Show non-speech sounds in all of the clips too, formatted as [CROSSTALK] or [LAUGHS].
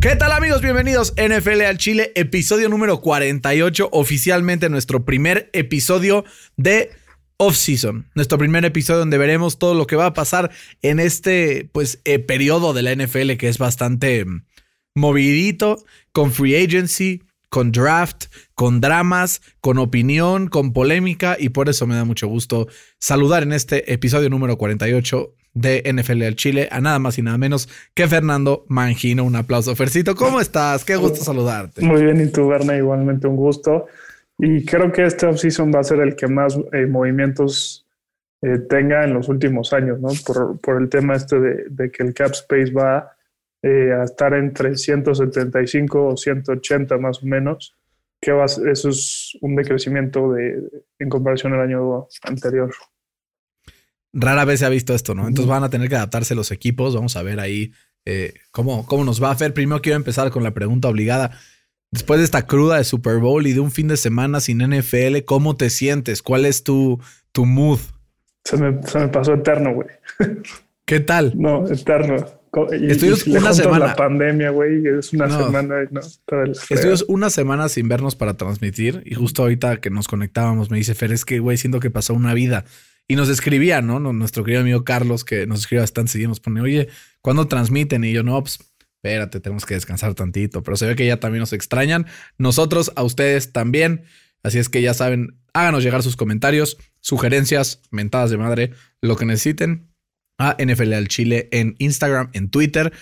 ¿Qué tal amigos? Bienvenidos NFL al Chile, episodio número 48, oficialmente nuestro primer episodio de off-season, nuestro primer episodio donde veremos todo lo que va a pasar en este pues eh, periodo de la NFL que es bastante mm, movidito, con free agency, con draft, con dramas, con opinión, con polémica y por eso me da mucho gusto saludar en este episodio número 48 de NFL al Chile a nada más y nada menos que Fernando Mangino. Un aplauso, Fercito. ¿Cómo estás? Qué gusto saludarte. Muy bien, y tú, Berna, igualmente un gusto. Y creo que este offseason va a ser el que más eh, movimientos eh, tenga en los últimos años, ¿no? Por, por el tema este de, de, que el cap space va eh, a estar entre 175 o 180 más o menos, que va, eso es un decrecimiento de, en comparación al año anterior rara vez se ha visto esto, ¿no? Entonces van a tener que adaptarse los equipos. Vamos a ver ahí eh, cómo, cómo nos va a hacer. Primero quiero empezar con la pregunta obligada. Después de esta cruda de Super Bowl y de un fin de semana sin NFL, ¿cómo te sientes? ¿Cuál es tu, tu mood? Se me, se me pasó eterno, güey. ¿Qué tal? No, eterno. Estuvimos una semana. La pandemia, güey, es una semana. No, Estuvimos una semana sin vernos para transmitir y justo ahorita que nos conectábamos me dice Fer, es que, güey, siento que pasó una vida. Y nos escribía, ¿no? Nuestro querido amigo Carlos, que nos escribe bastante seguido, nos pone, oye, ¿cuándo transmiten? Y yo, no, pues espérate, tenemos que descansar tantito. Pero se ve que ya también nos extrañan. Nosotros, a ustedes también. Así es que ya saben, háganos llegar sus comentarios, sugerencias, mentadas de madre, lo que necesiten a NFL al Chile en Instagram, en Twitter.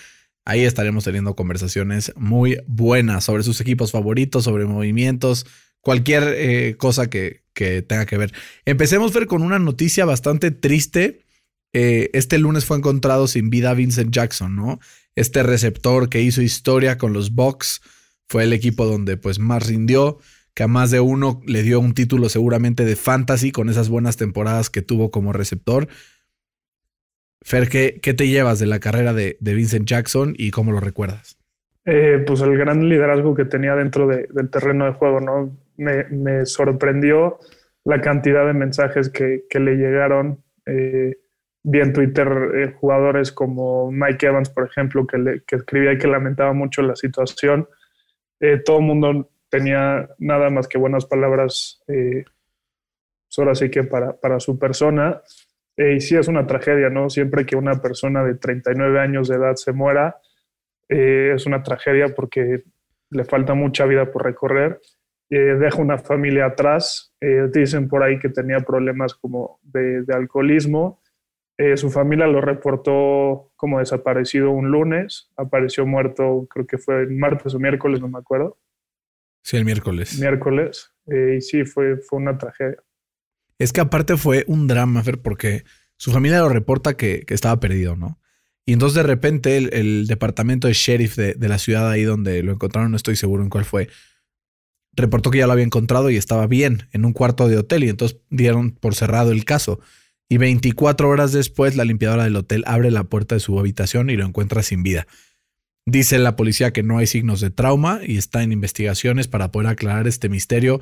Ahí estaremos teniendo conversaciones muy buenas sobre sus equipos favoritos, sobre movimientos, cualquier eh, cosa que, que, tenga que ver. Empecemos ver con una noticia bastante triste. Eh, este lunes fue encontrado sin vida Vincent Jackson, ¿no? Este receptor que hizo historia con los Bucks fue el equipo donde pues más rindió, que a más de uno le dio un título seguramente de fantasy con esas buenas temporadas que tuvo como receptor. Fer, ¿qué, qué te llevas de la carrera de, de Vincent Jackson y cómo lo recuerdas? Eh, pues el gran liderazgo que tenía dentro del terreno de juego, ¿no? Me, sorprendió la cantidad de mensajes que, le llegaron. Eh, vi en Twitter eh, jugadores como Mike Evans, por ejemplo, que, le, que escribía que lamentaba mucho la situación. todo el mundo tenía nada más que buenas palabras, pues ahora sí que para, para su persona. y sí es una tragedia, ¿no? Siempre que una persona de 39 años de edad se muera, eh, es una tragedia porque le falta mucha vida por recorrer. Eh, deja una familia atrás. Eh, dicen por ahí que tenía problemas como de, alcoholismo. Su familia lo reportó como desaparecido un lunes. Apareció muerto, creo que fue el martes o miércoles, no me acuerdo. Sí, el miércoles. Miércoles. y sí, fue, fue una tragedia. Es que aparte fue un drama, Fer, porque su familia lo reporta que, que estaba perdido, ¿no? Y entonces de repente el, departamento de sheriff de, la ciudad ahí donde lo encontraron, no estoy seguro en cuál fue, reportó que ya lo había encontrado y estaba bien en un cuarto de hotel y entonces dieron por cerrado el caso. Y 24 horas después la limpiadora del hotel abre la puerta de su habitación y lo encuentra sin vida. Dice la policía que no hay signos de trauma y está en investigaciones para poder aclarar este misterio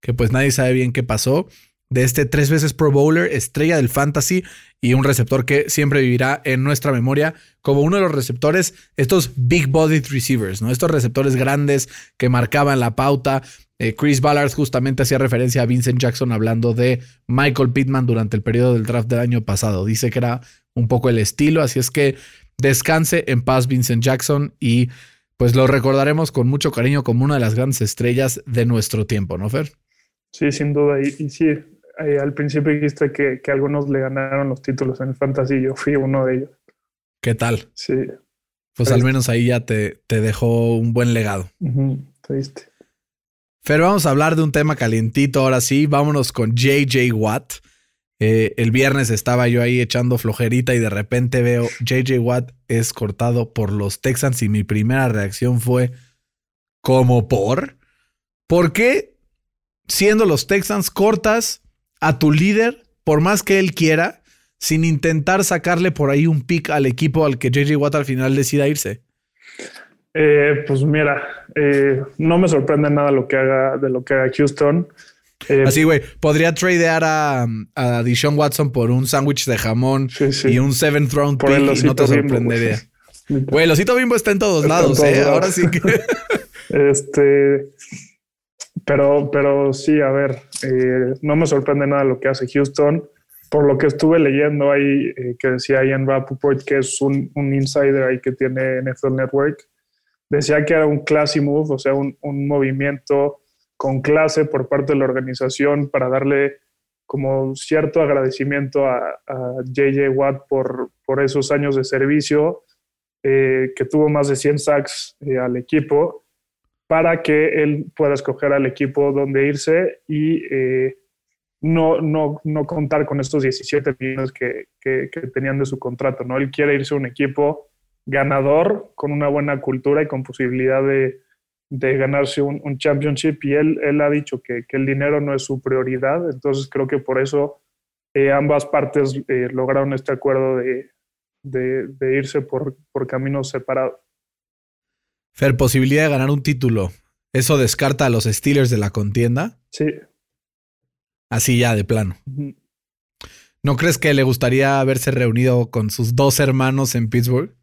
que pues nadie sabe bien qué pasó de este tres veces Pro Bowler, estrella del fantasy y un receptor que siempre vivirá en nuestra memoria como uno de los receptores, estos big bodied receivers, ¿no? Estos receptores grandes que marcaban la pauta. Eh, Chris Ballard justamente hacía referencia a Vincent Jackson hablando de Michael Pittman durante el periodo del draft del año pasado. Dice que era un poco el estilo, así es que descanse en paz Vincent Jackson y pues lo recordaremos con mucho cariño como una de las grandes estrellas de nuestro tiempo, ¿no, Fer? Sí, sin duda. Y, y sí, eh, al principio dijiste que, que, algunos le ganaron los títulos en el fantasy, yo fui uno de ellos. ¿Qué tal? Sí. Pues al menos ahí ya te, te dejó un buen legado. triste. Pero vamos a hablar de un tema calientito ahora sí. Vámonos con JJ Watt. Eh, el viernes estaba yo ahí echando flojerita y de repente veo JJ Watt es cortado por los Texans y mi primera reacción fue ¿cómo por? ¿Por qué siendo los Texans cortas a tu líder por más que él quiera, sin intentar sacarle por ahí un pick al equipo al que JJ Watt al final decida irse? Eh, pues mira, eh, no me sorprende nada lo que haga de lo que haga Houston. Eh, Así, güey, podría tradear a, a Deshaun Watson por un sándwich de jamón y un seventh round pick y no te sorprendería. Güey, el osito bimbo está en todos lados, ¿eh? Ahora sí que. [LAUGHS] este. Pero, pero sí, a ver, no me sorprende nada lo que hace Houston. Por lo que estuve leyendo ahí, eh, que decía Ian Rappaport, que es un, un, insider ahí que tiene NFL Network, decía que era un classy move, o sea, un, un, movimiento con clase por parte de la organización para darle como cierto agradecimiento a, JJ Watt por, por, esos años de servicio, eh, que tuvo más de 100 sacks eh, al equipo, para que él pueda escoger al equipo donde irse y no, no, no contar con estos 17 millones que, tenían de su contrato, ¿no? Él quiere irse a un equipo ganador, con una buena cultura y con posibilidad de, ganarse un, championship y él, él ha dicho que, el dinero no es su prioridad, entonces creo que por eso eh, ambas partes eh, lograron este acuerdo de, de irse por, por caminos separados. Fer, posibilidad de ganar un título. ¿Eso descarta a los Steelers de la contienda? Sí. Así ya, de plano. ¿No crees que le gustaría haberse reunido con sus dos hermanos en Pittsburgh?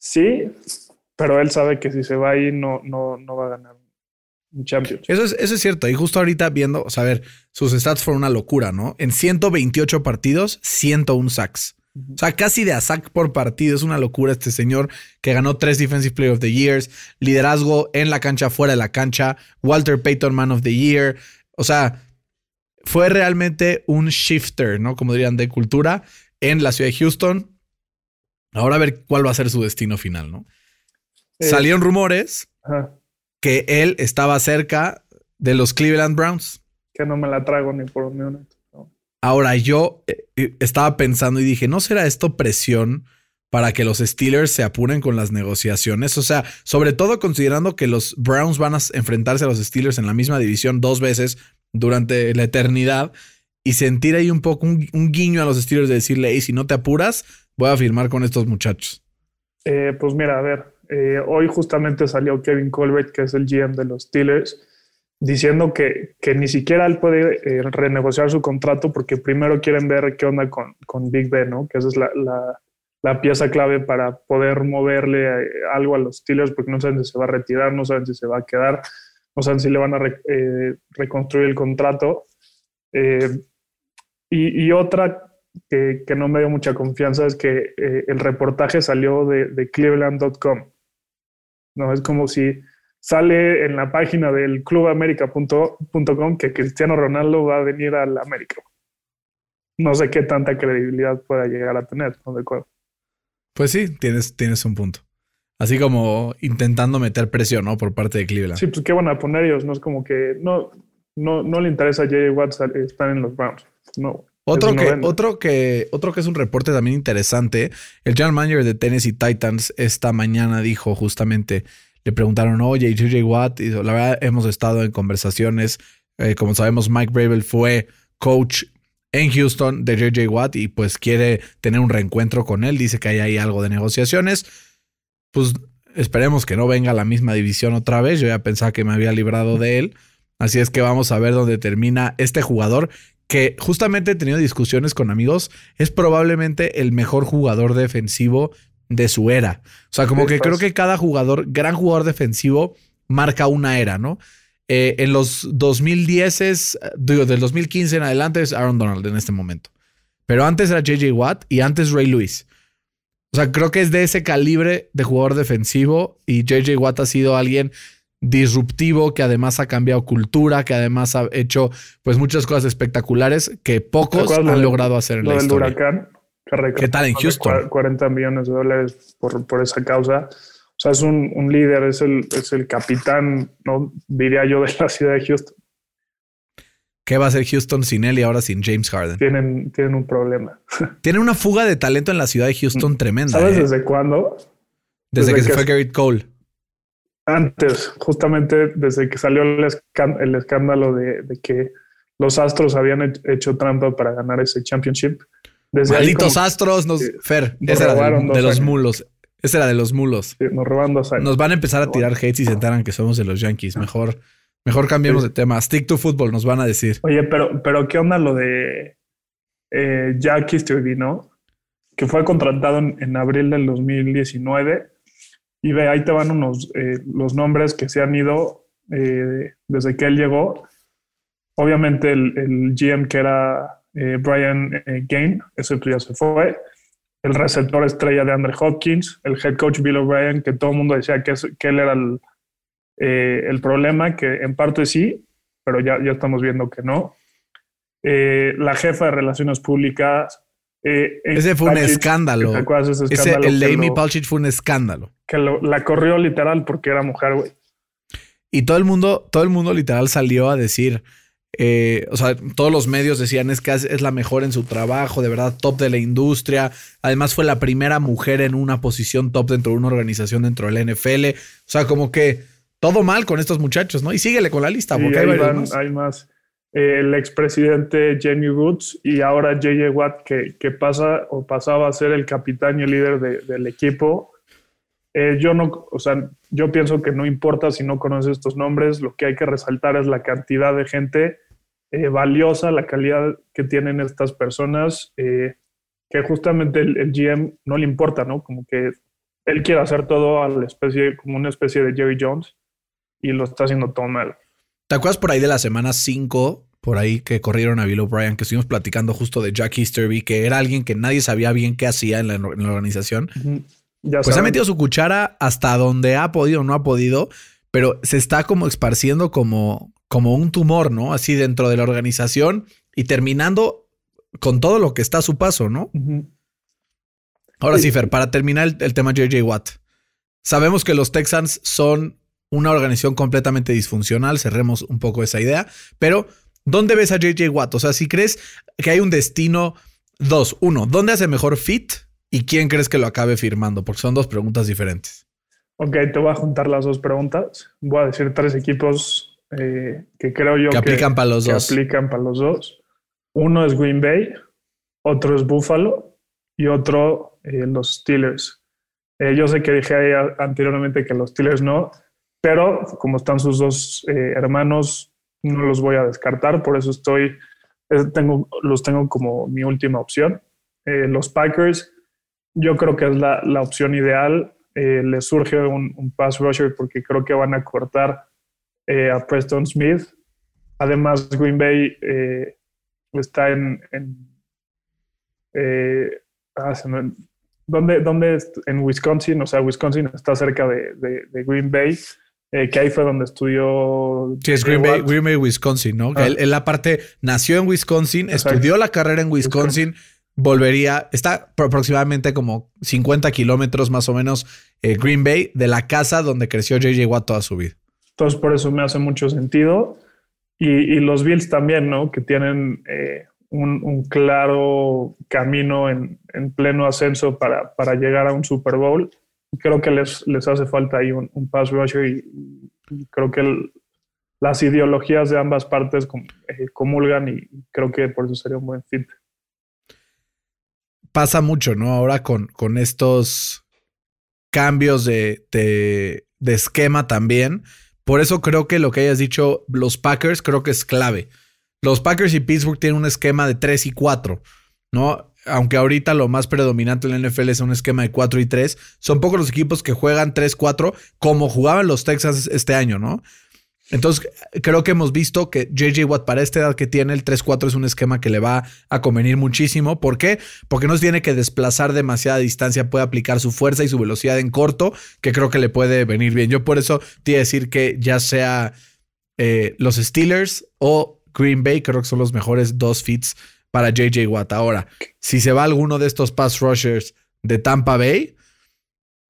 Sí, pero él sabe que si se va ahí no, no, no va a ganar un champion. Eso es, eso es cierto. Y justo ahorita viendo, o sea, a ver, sus stats fueron una locura, ¿no? En 128 partidos, 101 sacks. O sea, casi de a sack por partido. Es una locura este señor que ganó tres Defensive Player of the Years, liderazgo en la cancha, fuera de la cancha, Walter Payton Man of the Year. O sea, fue realmente un shifter, ¿no? Como dirían, de cultura en la ciudad de Houston. Ahora a ver cuál va a ser su destino final, ¿no? Eh, Salieron rumores que él estaba cerca de los Cleveland Browns. Que no me la trago ni por un minuto. Ahora yo eh, eh, estaba pensando y dije, ¿no será esto presión para que los Steelers se apuren con las negociaciones? O sea, sobre todo considerando que los Browns van a enfrentarse a los Steelers en la misma división dos veces durante la eternidad y sentir ahí un poco un, guiño a los Steelers de decirle, hey, si no te apuras, voy a firmar con estos muchachos. Eh, pues mira, a ver, hoy justamente salió Kevin Colbert, que es el GM de los Steelers, diciendo que, que ni siquiera él puede eh, renegociar su contrato porque primero quieren ver qué onda con, con Big Ben, ¿no? Que esa es la, la, la pieza clave para poder moverle algo a los Steelers porque no saben si se va a retirar, no saben si se va a quedar no saben si le van a eh, reconstruir el contrato. Eh, y, otra que, no me dio mucha confianza es que eh, el reportaje salió de, cleveland.com. No es como si sale en la página del clubamerica.com que Cristiano Ronaldo va a venir al América. No sé qué tanta credibilidad pueda llegar a tener, ¿no? De acuerdo. Pues sí, tienes, tienes un punto. Así como intentando meter presión, ¿no? Por parte de Cleveland. Sí, pues qué van a poner ellos, ¿no? Es como que no, no, no le interesa a J.J. Watts estar en los Browns. No. Otro que, otro, que, otro que es un reporte también interesante, el general manager de Tennessee Titans esta mañana dijo justamente, le preguntaron, oye, J.J. Watt, y la verdad hemos estado en conversaciones, eh, como sabemos, Mike Bravel fue coach en Houston de J.J. Watt y pues quiere tener un reencuentro con él, dice que hay algo de negociaciones pues esperemos que no venga a la misma división otra vez. Yo ya pensaba que me había librado de él. Así es que vamos a ver dónde termina este jugador que justamente he tenido discusiones con amigos. Es probablemente el mejor jugador defensivo de su era. O sea, como que creo que cada jugador, gran jugador defensivo, marca una era, ¿no? Eh, en los 2010 es, digo, del 2015 en adelante es Aaron Donald en este momento. Pero antes era JJ Watt y antes Ray Lewis. O sea, creo que es de ese calibre de jugador defensivo y JJ Watt ha sido alguien disruptivo que además ha cambiado cultura, que además ha hecho pues muchas cosas espectaculares que pocos han logrado hacer en la historia. Huracán, ¿Qué tal en Houston? 40 millones de dólares por, por esa causa. O sea, es un, un, líder, es el, es el capitán, no diría yo, de la ciudad de Houston. ¿Qué va a hacer Houston sin él y ahora sin James Harden? Tienen, tienen un problema. [LAUGHS] Tienen una fuga de talento en la ciudad de Houston tremenda. ¿Sabes ¿eh? desde cuándo? Desde, que, se fue Garrett Cole. Antes, justamente desde que salió el, escándalo de, que los Astros habían hecho trampa para ganar ese championship. Malditos Astros, nos, Fer, ese era de, los mulos. Ese era de los mulos. nos roban dos Nos van a empezar a tirar hates y se enteran que somos de los Yankees. Mejor, mejor cambiemos de tema. Stick to football, nos van a decir. Oye, pero, pero ¿qué onda lo de eh, Jack ¿no? Que fue contratado en, abril del 2019. Y ve, ahí te van unos eh, los nombres que se han ido eh, desde que él llegó. Obviamente el, el GM que era eh, Brian eh, Gain, ese ya se fue. El receptor estrella de Andre Hopkins, el head coach Bill O'Brien, que todo el mundo decía que, que él era el, eh, el, problema, que en parte sí, pero ya, ya estamos viendo que no. la jefa de relaciones públicas. ese fue un escándalo. Ese, el de Amy Palchich fue un escándalo. Que la corrió literal porque era mujer, güey. Y todo el mundo, todo el mundo literal salió a decir, eh, o sea, todos los medios decían es que es la mejor en su trabajo, de verdad, top de la industria. Además, fue la primera mujer en una posición top dentro de una organización dentro del NFL. O sea, como que todo mal con estos muchachos, ¿no? Y síguele con la lista, porque hay, más. Eh, el expresidente Jamie Woods y ahora JJ Watt, que, que, pasa o pasaba a ser el capitán y el líder del equipo. Eh, yo no, o sea, yo pienso que no importa si no conoces estos nombres, lo que hay que resaltar es la cantidad de gente eh, valiosa, la calidad que tienen estas personas, eh, que justamente el, GM no le importa, ¿no? Como que él quiere hacer todo a la especie, como una especie de Jerry Jones y lo está haciendo todo mal. ¿Te acuerdas por ahí de la semana 5, por ahí que corrieron a Bill O'Brien, que estuvimos platicando justo de Jack Easterby, que era alguien que nadie sabía bien qué hacía en la, organización? Pues ha metido su cuchara hasta donde ha podido, no ha podido, pero se está como esparciendo como, como un tumor, ¿no? Así dentro de la organización y terminando con todo lo que está a su paso, ¿no? Ahora sí, Fer, para terminar el, tema JJ Watt. Sabemos que los Texans son una organización completamente disfuncional, cerremos un poco esa idea, pero ¿dónde ves a JJ Watt? O sea, si crees que hay un destino, dos, uno, ¿dónde hace mejor fit? ¿Y quién crees que lo acabe firmando? Porque son dos preguntas diferentes. Ok, te voy a juntar las dos preguntas. Voy a decir tres equipos eh, que creo yo que, aplican para los dos. aplican para los dos. Uno es Green Bay, otro es Buffalo y otro eh, los Steelers. Eh, yo sé que dije anteriormente que los Steelers no, pero como están sus dos hermanos, no los voy a descartar. Por eso estoy, tengo, los tengo como mi última opción. los Packers yo creo que es la, la opción ideal. Eh, le surge un, pass rusher porque creo que van a cortar eh, a Preston Smith. Además, Green Bay eh, está en... en ah, ¿dónde, ¿Dónde, En Wisconsin, o sea, Wisconsin está cerca de, de, Green Bay. que ahí fue donde estudió. Sí, es Green Bay, Green Bay, Wisconsin, ¿no? Ah. Él, la parte nació en Wisconsin, estudió la carrera en Wisconsin, volvería, está aproximadamente como 50 kilómetros más o menos eh, Green Bay de la casa donde creció JJ Watt toda su vida. Entonces por eso me hace mucho sentido. Y, los Bills también, ¿no? Que tienen eh, un, claro camino en, pleno ascenso para, para, llegar a un Super Bowl. Creo que les, les hace falta ahí un, pass rusher y, creo que las ideologías de ambas partes eh, comulgan y creo que por eso sería un buen fit pasa mucho, ¿no? Ahora con, con estos cambios de, de, esquema también. Por eso creo que lo que hayas dicho, los Packers, creo que es clave. Los Packers y Pittsburgh tienen un esquema de 3 y 4, ¿no? Aunque ahorita lo más predominante en la NFL es un esquema de 4 y 3, son pocos los equipos que juegan 3-4 como jugaban los Texans este año, ¿no? Entonces, creo que hemos visto que JJ Watt para esta edad que tiene, el 3-4 es un esquema que le va a convenir muchísimo. ¿Por qué? Porque no tiene que desplazar demasiada distancia, puede aplicar su fuerza y su velocidad en corto, que creo que le puede venir bien. Yo por eso te iba a decir que ya sea eh, los Steelers o Green Bay, creo que son los mejores dos fits para JJ Watt. Ahora, si se va alguno de estos pass rushers de Tampa Bay,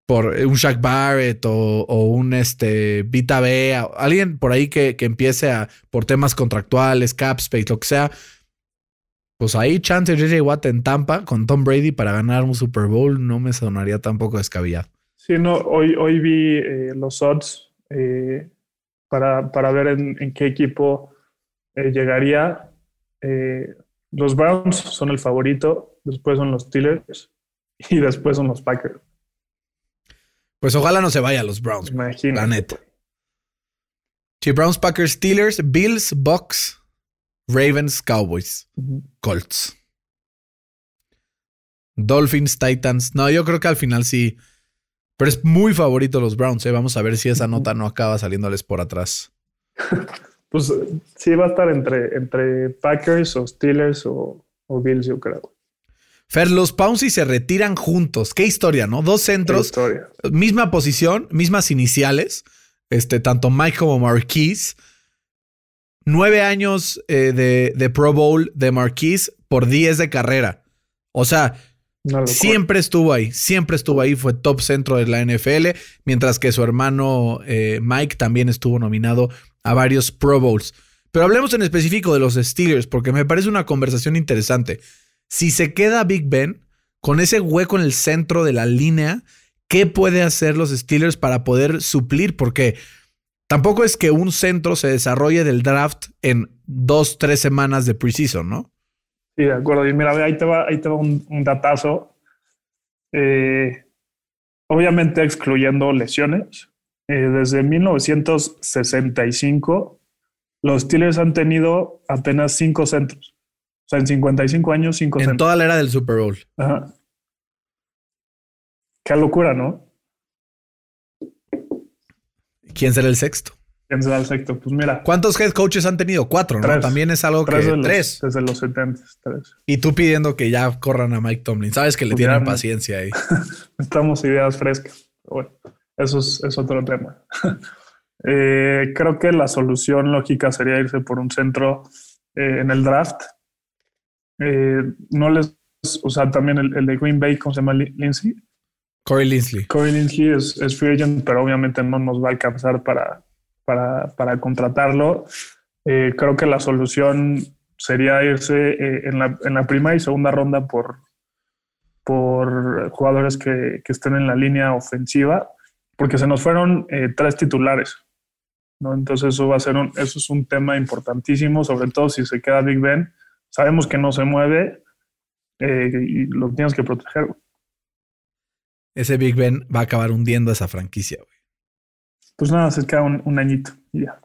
por un Shaq Barrett o, un este, Vita B, alguien por ahí que, empiece a, por temas contractuales, cap space, lo que sea, pues ahí chance JJ Watt en Tampa con Tom Brady para ganar un Super Bowl no me sonaría tampoco descabellado. Sí, no, hoy, hoy vi eh, los odds eh, para, para, ver en, qué equipo eh, llegaría los Browns son el favorito, después son los Steelers y después son los Packers. Pues ojalá no se vaya a los Browns. Imagínate. La neta. Sí, Browns, Packers, Steelers, Bills, Bucks, Ravens, Cowboys, Colts. Dolphins, Titans. No, yo creo que al final sí. Pero es muy favorito los Browns. ¿eh? Vamos a ver si esa nota no acaba saliéndoles por atrás. [LAUGHS] pues sí va a estar entre, entre Packers o Steelers o, Bills, yo creo. Fer, los Pouncy se retiran juntos. Qué historia, ¿no? Dos centros, misma posición, mismas iniciales. Este, tanto Mike como Marquise. Nueve años eh, de, de, Pro Bowl de Marquise por diez de carrera. O sea, siempre estuvo ahí, siempre estuvo ahí, fue top centro de la NFL, mientras que su hermano eh, Mike también estuvo nominado a varios Pro Bowls. Pero hablemos en específico de los Steelers, porque me parece una conversación interesante. Si se queda Big Ben con ese hueco en el centro de la línea, ¿qué puede hacer los Steelers para poder suplir? Porque tampoco es que un centro se desarrolle del draft en dos, tres semanas de preseason, ¿no? Sí, de acuerdo. Y mira, ahí te va, ahí te va un, datazo. Eh, obviamente excluyendo lesiones. Eh, desde 1965, los Steelers han tenido apenas cinco centros. O sea, en 55 años, cinco centros. En toda la era del Super Bowl. Ajá. Qué locura, ¿no? ¿Quién será el sexto? ¿Quién será el sexto? Pues mira. ¿Cuántos head coaches han tenido? Cuatro, ¿no? También es algo que. tres. Desde los 70. Tres. Y tú pidiendo que ya corran a Mike Tomlin. Sabes que le pues tienen paciencia ahí. [LAUGHS] Estamos ideas frescas. Bueno, eso es, otro tema. [LAUGHS] Eh, creo que la solución lógica sería irse por un centro eh, en el draft. Eh, no les. O sea, también el, el, de Green Bay, ¿cómo se llama? Lindsay. Corey Linsley. Corey Linsley es, es, free agent, pero obviamente no nos va a alcanzar para, para, para contratarlo. Eh, creo que la solución sería irse eh, en, la, en, la, primera y segunda ronda por, por jugadores que, que, estén en la línea ofensiva, porque se nos fueron eh, tres titulares. ¿no? Entonces eso va a ser un, eso es un tema importantísimo, sobre todo si se queda Big Ben. Sabemos que no se mueve y lo tienes que proteger ese Big Ben va a acabar hundiendo esa franquicia, güey. Pues nada, se queda un, añito y ya.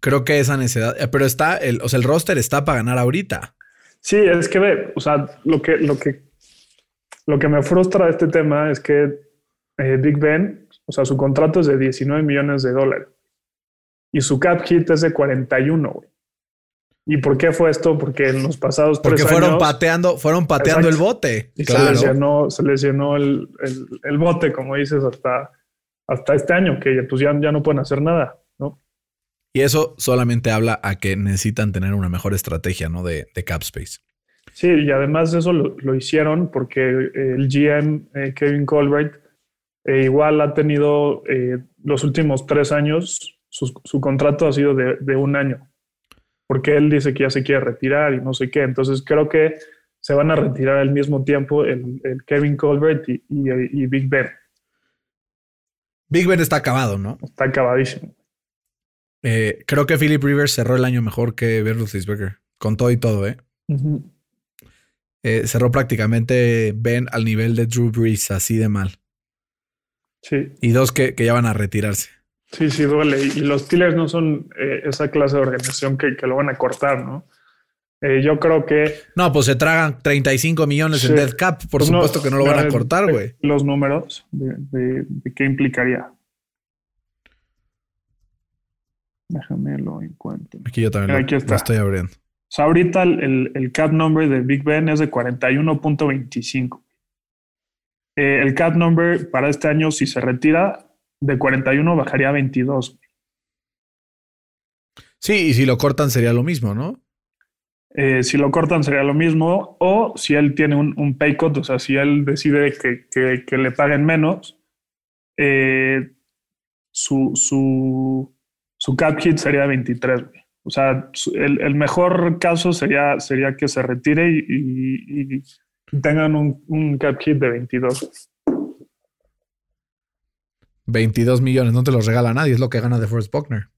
Creo que esa necesidad, eh, pero está, el, o sea, el roster está para ganar ahorita. Sí, es que ve, o sea, lo que, lo que, lo que me frustra de este tema es que eh, Big Ben, o sea, su contrato es de 19 millones de dólares y su cap hit es de 41, güey. ¿Y por qué fue esto? Porque en los pasados Porque tres fueron pateando, fueron pateando el bote. Y se lesionó, se lesionó el, el, bote, como dices, hasta, hasta este año, que pues ya, ya no pueden hacer nada, ¿no? Y eso solamente habla a que necesitan tener una mejor estrategia, ¿no? De, de cap space. Sí, y además eso lo, hicieron porque el GM eh, Kevin Colbert eh, igual ha tenido eh, los últimos tres años, su, su contrato ha sido de, de un año porque él dice que ya se quiere retirar y no sé qué. Entonces creo que se van a retirar al mismo tiempo el, Kevin Colbert y, Big Ben. Big Ben está acabado, ¿no? Está acabadísimo. Eh, creo que Philip Rivers cerró el año mejor que Ben Roethlisberger, con todo y todo, ¿eh? ¿eh? cerró prácticamente Ben al nivel de Drew Brees, así de mal. Sí. Y dos que ya van a retirarse. Sí, sí, duele. Y los Steelers no son eh, esa clase de organización que, lo van a cortar, ¿no? Eh, yo creo que. No, pues se tragan 35 millones en dead cap. Por pues supuesto que no lo van a cortar, güey. Los números de, qué implicaría. Déjame lo encuentro. Aquí yo también Aquí está. estoy abriendo. O sea, ahorita el, el, cap number de Big Ben es de 41.25. Eh, el cap number para este año, si se retira, de 41 bajaría a 22. Sí, y si lo cortan sería lo mismo, ¿no? Eh, si lo cortan sería lo mismo, o si él tiene un, un pay cut, o sea, si él decide que, le paguen menos, eh, su, su, su, cap hit sería 23. O sea, el, mejor caso sería, sería que se retire y, tengan un, un, cap hit de 22. 22 millones, no te los regala nadie, es lo que gana de Forrest Buckner.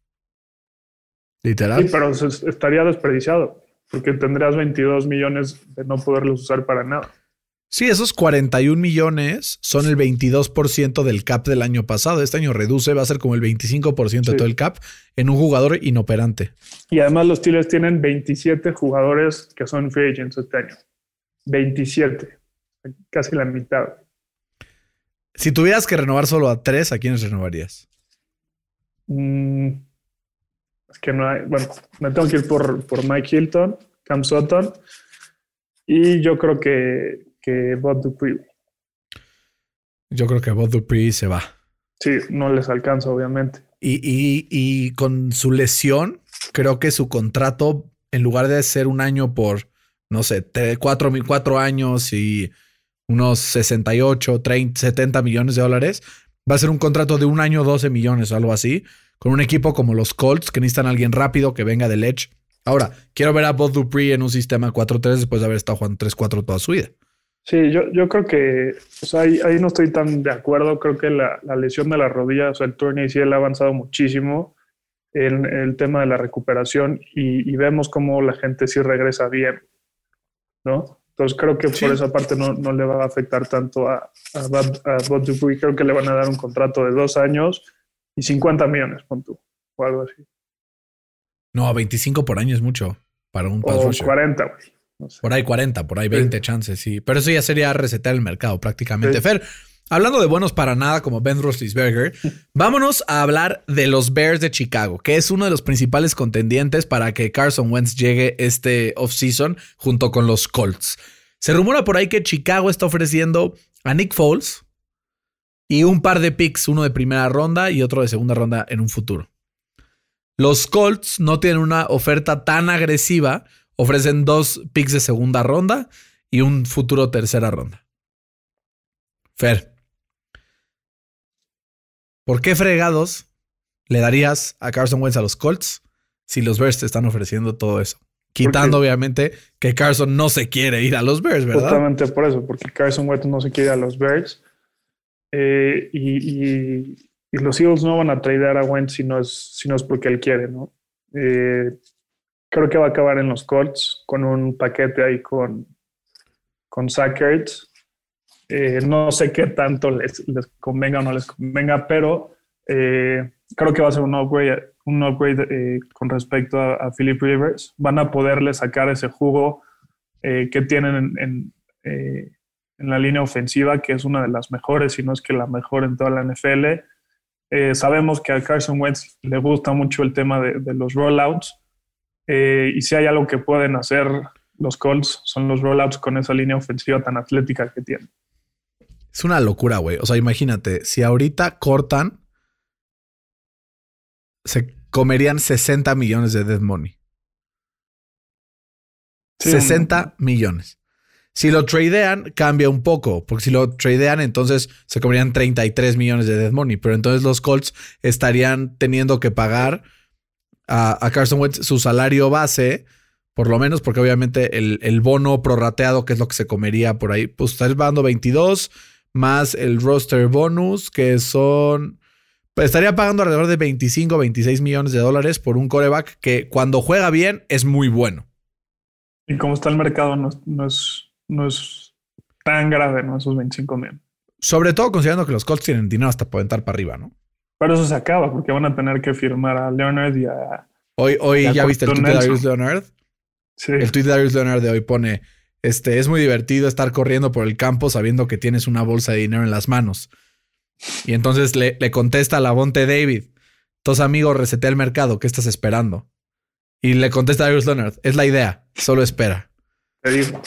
Literal. Sí, pero estaría desperdiciado. porque tendrías 22 millones de no poderlos usar para nada. Sí, esos 41 millones son el 22% del cap del año pasado. Este año reduce, va a ser como el 25% de todo el cap en un jugador inoperante. Y además los Steelers tienen 27 jugadores que son free agents este año. 27, casi la mitad. Si tuvieras que renovar solo a tres, ¿a quiénes renovarías? Mm, es que no hay. Bueno, me tengo que ir por, por Mike Hilton, Cam Sutton. Y yo creo que, que Bob Dupree. Yo creo que Bob Dupree se va. Sí, no les alcanza, obviamente. Y, y, y con su lesión, creo que su contrato, en lugar de ser un año por, no sé, cuatro, cuatro años y unos 68, 30, 70 millones de dólares, va a ser un contrato de un año, 12 millones o algo así, con un equipo como los Colts que necesitan a alguien rápido que venga del edge. Ahora, quiero ver a Bob Dupree en un sistema 4-3 después de haber estado jugando 3-4 toda su vida. Sí, yo, yo creo que o sea, ahí, ahí, no estoy tan de acuerdo. Creo que la, la lesión de la rodilla, o sea, el turno sí ha avanzado muchísimo en, el tema de la recuperación y, y, vemos cómo la gente sí regresa bien, ¿no? Entonces creo que sí. por esa parte no, no, le va a afectar tanto a, a, a Bob Dupree. Creo que le van a dar un contrato de dos años y 50 millones, tú, o algo así. No, 25 por año es mucho para un pass O rusher. 40, güey. No sé. Por ahí 40, por ahí 20 Sí. chances, sí. Pero eso ya sería resetear el mercado prácticamente. Sí. Fer, hablando de buenos para nada como Ben Roethlisberger, [LAUGHS] vámonos a hablar de los Bears de Chicago, que es uno de los principales contendientes para que Carson Wentz llegue este offseason junto con los Colts. Se rumora por ahí que Chicago está ofreciendo a Nick Foles y un par de picks, uno de primera ronda y otro de segunda ronda en un futuro. Los Colts no tienen una oferta tan agresiva, ofrecen dos picks de segunda ronda y un futuro tercera ronda. Fer, ¿por qué fregados le darías a Carson Wentz a los Colts si los Bears te están ofreciendo todo eso? Quitando, Porque- obviamente, que Carson no se quiere ir a los Bears, ¿verdad? Justamente por eso, porque Carson Wentz no se quiere a los Bears. Eh, y, y- y los Eagles no van a tradear a Wentz si no es, si no es porque él quiere, ¿no? Eh, creo que va a acabar en los Colts con un paquete ahí con, con. Eh, no sé qué tanto les, convenga o no les convenga, pero eh, creo que va a ser un upgrade, un upgrade eh, con respecto a, Philip Rivers. Van a poderle sacar ese jugo que tienen en, en, la línea ofensiva, que es una de las mejores, si no es que la mejor en toda la NFL. Sabemos que a Carson Wentz le gusta mucho el tema de, de los rollouts. y si hay algo que pueden hacer los Colts, son los rollouts con esa línea ofensiva tan atlética que tienen. Es una locura, güey. O sea, imagínate, si ahorita cortan, se comerían 60 millones de dead money. Sí, 60 millones. Si lo tradean, cambia un poco, porque si lo tradean, entonces se comerían 33 millones de dead money. Pero entonces los Colts estarían teniendo que pagar a, a Carson Wentz su salario base, por lo menos, porque obviamente el, el bono prorrateado, que es lo que se comería por ahí, pues estaría pagando 22 más el roster bonus, que son. Pues estaría pagando alrededor de 25, 26 millones de dólares por un coreback que cuando juega bien es muy bueno. Y como está el mercado, no, es- no, es, no es tan grave, ¿no? Esos 25 mil. Sobre todo considerando que los Colts tienen dinero hasta para aventar para arriba, ¿no? Pero eso se acaba porque van a tener que firmar a Leonard y a. Hoy, hoy Ya ya viste el tweet de. Darius Leonard. Sí, El tweet de Darius Leonard de hoy pone: Este es muy divertido estar corriendo por el campo sabiendo que tienes una bolsa de dinero en las manos. Y entonces le, le contesta a Lavonte David: Tos amigo, resetea el mercado, ¿qué estás esperando? Y le contesta Darius Leonard: Es la idea, solo espera. te digo.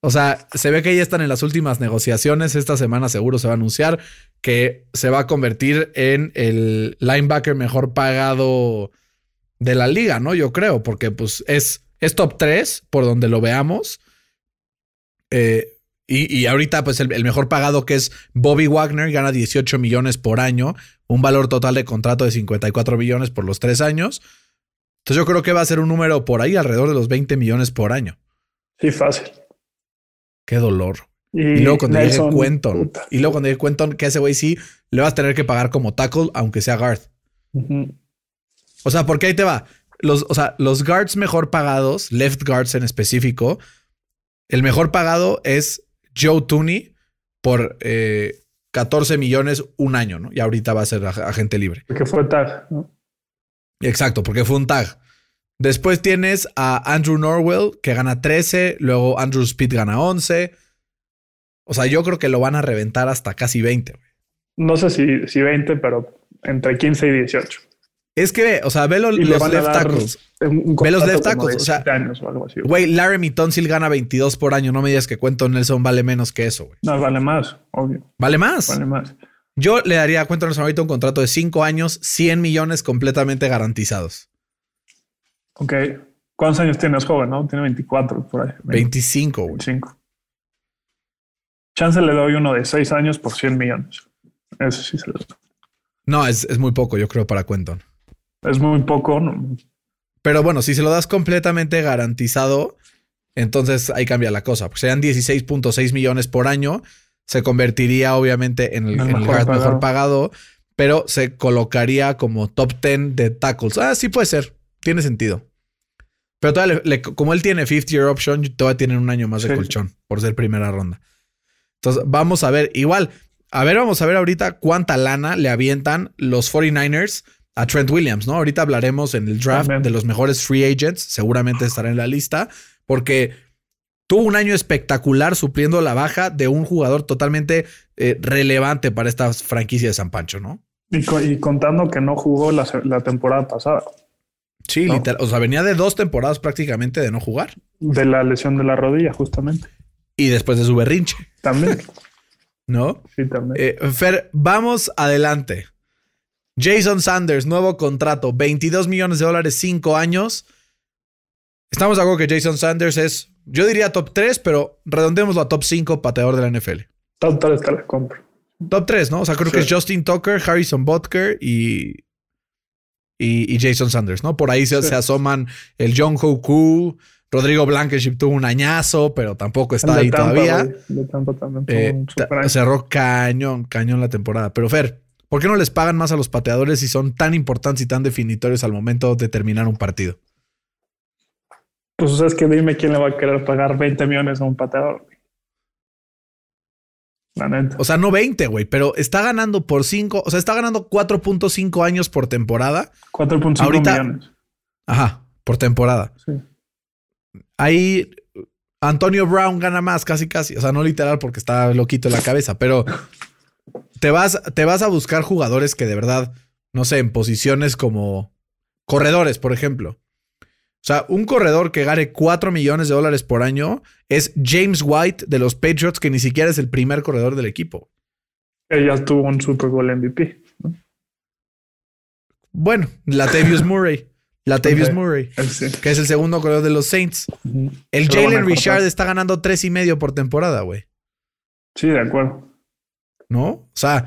O sea, se ve que ya están en las últimas negociaciones. Esta semana seguro se va a anunciar que se va a convertir en el linebacker mejor pagado de la liga, ¿no? Yo creo, porque pues es, es top 3 por donde lo veamos. Eh, y, y ahorita, pues el, el mejor pagado que es Bobby Wagner gana 18 millones por año, un valor total de contrato de 54 millones por los tres años. Entonces yo creo que va a ser un número por ahí alrededor de los 20 millones por año. Sí, fácil. Qué dolor. Y, Y luego cuando Nelson, llegue Quenton. puta. Y luego cuando llegue Quenton, que ese güey sí le vas a tener que pagar como tackle, aunque sea guard. O sea, porque ahí te va. los, o sea, los guards mejor pagados, left guards en específico, el mejor pagado es Joe Tooney por 14 eh, millones un año, ¿no? Y ahorita va a ser agente libre. Porque fue tag, ¿no? Exacto, porque fue un tag. Después tienes a Andrew Norwell, que gana 13, luego Andrew Speed gana 11. O sea, yo creo que lo van a reventar hasta casi 20. No sé si, si 20, pero entre 15 y 18. Es que, o sea, ve los, left tackles. Ve los left tackles. O sea, güey, Laramie Tonsil gana 22 por año. No me digas que Cuento Nelson vale menos que eso, güey. No, vale más, obvio. ¿Vale más? Vale más. Yo le daría a Cuento Nelson ahorita un contrato de 5 años, 100 millones completamente garantizados. Ok. ¿Cuántos años tienes, joven? No, tiene 24 por ahí. 25, güey. 25. Chance le doy uno de 6 años por 100 millones. Eso sí se lo doy. No, es, es muy poco, yo creo, para Quentin. Es muy poco. Pero bueno, si se lo das completamente garantizado, entonces ahí cambia la cosa. Porque serían 16.6 millones por año. Se convertiría obviamente en el, mejor, pagado. pero se colocaría como top 10 de tackles. Ah, sí puede ser. Tiene sentido. Pero todavía como él tiene 50 year option, todavía tienen un año más de colchón por ser primera ronda. Entonces, vamos a ver. Igual, a ver, vamos a ver ahorita cuánta lana le avientan los 49ers a Trent Williams, ¿no? Ahorita hablaremos en el draft de los mejores free agents, seguramente estará en la lista, porque tuvo un año espectacular supliendo la baja de un jugador totalmente eh, relevante para esta franquicia de San Pancho, ¿no? Y, contando que no jugó la, temporada pasada. Sí, literal. O sea, venía de dos temporadas prácticamente de no jugar. De la lesión de la rodilla, justamente. Y después de su berrinche. También. [LAUGHS] ¿No? Sí, también. Eh, Fer, vamos adelante. Jason Sanders, nuevo contrato, 22 millones de dólares, 5 años. Estamos de acuerdo que Jason Sanders es, yo diría top 3, pero redondémoslo a top 5 pateador de la NFL. Top 3 te la compro. Top 3, ¿no? O sea, creo que es Justin Tucker, Harrison Butker y, y, Jason Sanders, ¿no? Por ahí se, asoman el John Hoku, Rodrigo Blankenship tuvo un añazo, pero tampoco está ahí todavía. De también eh, cerró cañón, cañón la temporada. Pero Fer, ¿Por qué no les pagan más a los pateadores si son tan importantes y tan definitorios al momento de terminar un partido? Pues es que dime quién le va a querer pagar 20 millones a un pateador. O sea, no 20, güey, pero está ganando por 5, o sea, está ganando 4.5 años por temporada. 4.5 millones. Ajá, por temporada. Sí. Ahí Antonio Brown gana más, casi casi. O sea, no literal porque está loquito en la cabeza, pero te vas, te vas a buscar jugadores que de verdad, no sé, en posiciones como corredores, por ejemplo. O sea, un corredor que gane 4 millones de dólares por año es James White de los Patriots, que ni siquiera es el primer corredor del equipo. Ella tuvo un Super Bowl MVP. ¿no? Bueno, Latavius [LAUGHS] Murray. Latavius Murray, que es el segundo corredor de los Saints. El Jalen Richard está ganando tres y medio por temporada, güey. Sí, de acuerdo. ¿No? O sea,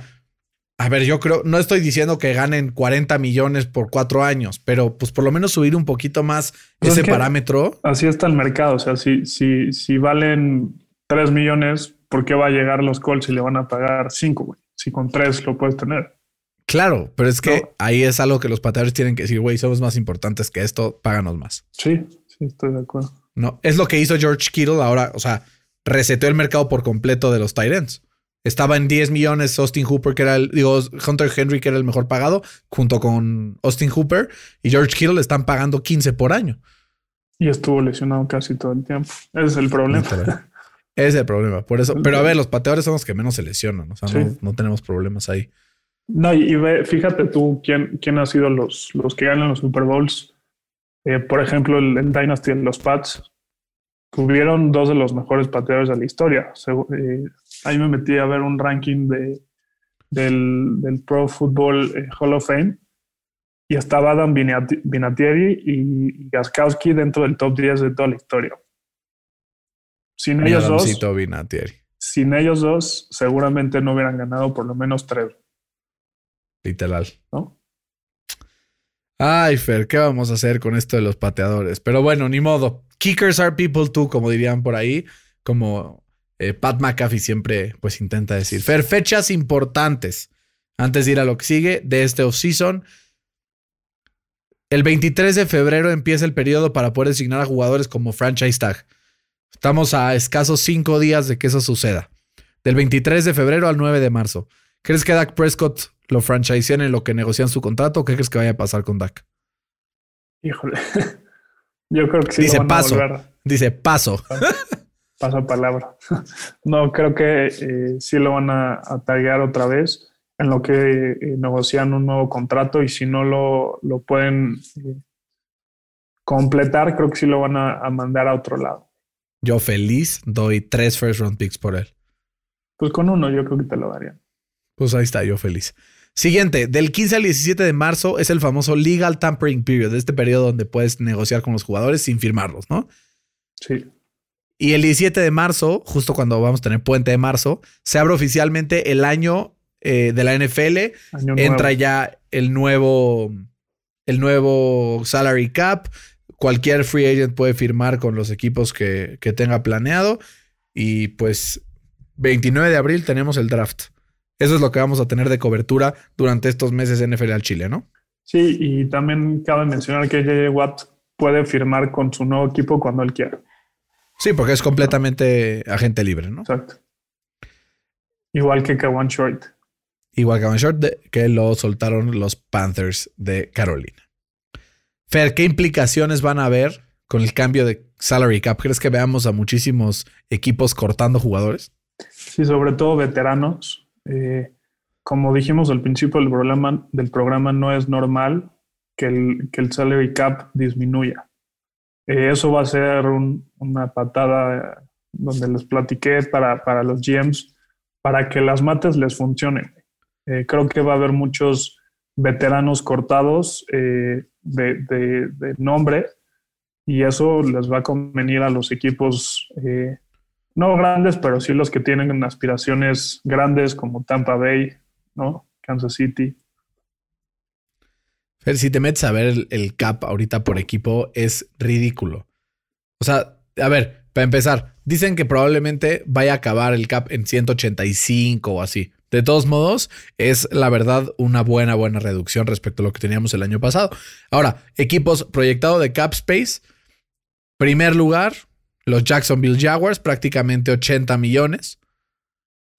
a ver, yo creo, no estoy diciendo que ganen 40 millones por cuatro años, pero pues por lo menos subir un poquito más pues ese parámetro. Así está el mercado. O sea, si, si, si valen 3 millones, ¿por qué va a llegar los Colts y le van a pagar 5, güey? Si con 3 lo puedes tener. Claro, pero es que ahí es algo que los pateadores tienen que decir, güey, somos más importantes que esto, páganos más. Sí, sí, estoy de acuerdo. No, es lo que hizo George Kittle ahora, o sea, reseteó el mercado por completo de los Tyrants. Estaba en 10 millones Austin Hooper, que era el, digo, Hunter Henry, que era el mejor pagado, junto con Austin Hooper y George Kittle le están pagando 15 por año. Y estuvo lesionado casi todo el tiempo. Ese es el problema. Ese es el problema. Por eso, pero a ver, los pateadores son los que menos se lesionan. O sea, no, tenemos problemas ahí. No, y, ve, fíjate tú quién, quién ha sido los, los que ganan los Super Bowls. Eh, por ejemplo, el, el Dynasty en los Pats tuvieron dos de los mejores pateadores de la historia. Eh, ahí me metí a ver un ranking de, del, Pro Football eh, Hall of Fame y estaba Adam Vinatieri y Gaskowski dentro del top 10 de toda la historia. Sin ellos dos, sin ellos dos, seguramente no hubieran ganado por lo menos tres. Literal. ¿No? Ay, Fer, ¿qué vamos a hacer con esto de los pateadores? Pero bueno, ni modo. Kickers are people too, como dirían por ahí, como eh, Pat McAfee siempre pues intenta decir. Fer, fechas importantes antes de ir a lo que sigue de este offseason. El 23 de febrero empieza el periodo para poder designar a jugadores como franchise tag. Estamos a escasos cinco días de que eso suceda. Del 23 de febrero al 9 de marzo. ¿Crees que Dak Prescott lo franchisean en lo que negocian su contrato o qué crees que vaya a pasar con Dak? Híjole. [LAUGHS] Yo creo que sí. Dice paso. Dice paso. Paso palabra. [LAUGHS] No, creo que eh, sí lo van a, a otra vez en lo que eh, negocian un nuevo contrato y si no lo, lo pueden eh, completar, creo que sí lo van a, mandar a otro lado. Yo feliz doy tres first round picks por él. Pues con uno yo creo que te lo darían. Pues ahí está, yo feliz. Siguiente, del 15 al 17 de marzo es el famoso legal tampering period, este periodo donde puedes negociar con los jugadores sin firmarlos, ¿no? Sí. Y el 17 de marzo, justo cuando vamos a tener puente de marzo, se abre oficialmente el año eh, de la NFL. Entra ya el nuevo, el nuevo salary cap. Cualquier free agent puede firmar con los equipos que, que tenga planeado. Y pues 29 de abril tenemos el draft. Eso es lo que vamos a tener de cobertura durante estos meses NFL al Chile, ¿no? Sí, y también cabe mencionar que JJ Watt puede firmar con su nuevo equipo cuando él quiera. Sí, porque es completamente agente libre, ¿no? Exacto. Igual que Kawan Short. Igual que Kawan Short, que lo soltaron los Panthers de Carolina. Fer, ¿qué implicaciones van a haber con el cambio de salary cap? ¿Crees que veamos a muchísimos equipos cortando jugadores? Sí, sobre todo veteranos. Eh, como dijimos al principio del programa, del programa, no es normal que el, que el salary cap disminuya. Eh, eso va a ser una patada donde les platiqué para, para, los GMs, para que las mates les funcionen. Eh, creo que va a haber muchos veteranos cortados eh, de, de, nombre y eso les va a convenir a los equipos, no grandes, pero sí los que tienen aspiraciones grandes como Tampa Bay, ¿no? Kansas City. Fer, si te metes a ver el, cap ahorita por equipo, es ridículo. O sea, a ver, para empezar, dicen que probablemente vaya a acabar el cap en 185 o así. De todos modos, es la verdad una buena, buena reducción respecto a lo que teníamos el año pasado. Ahora, equipos proyectados de cap space. Primer lugar, los Jacksonville Jaguars, prácticamente 80 millones.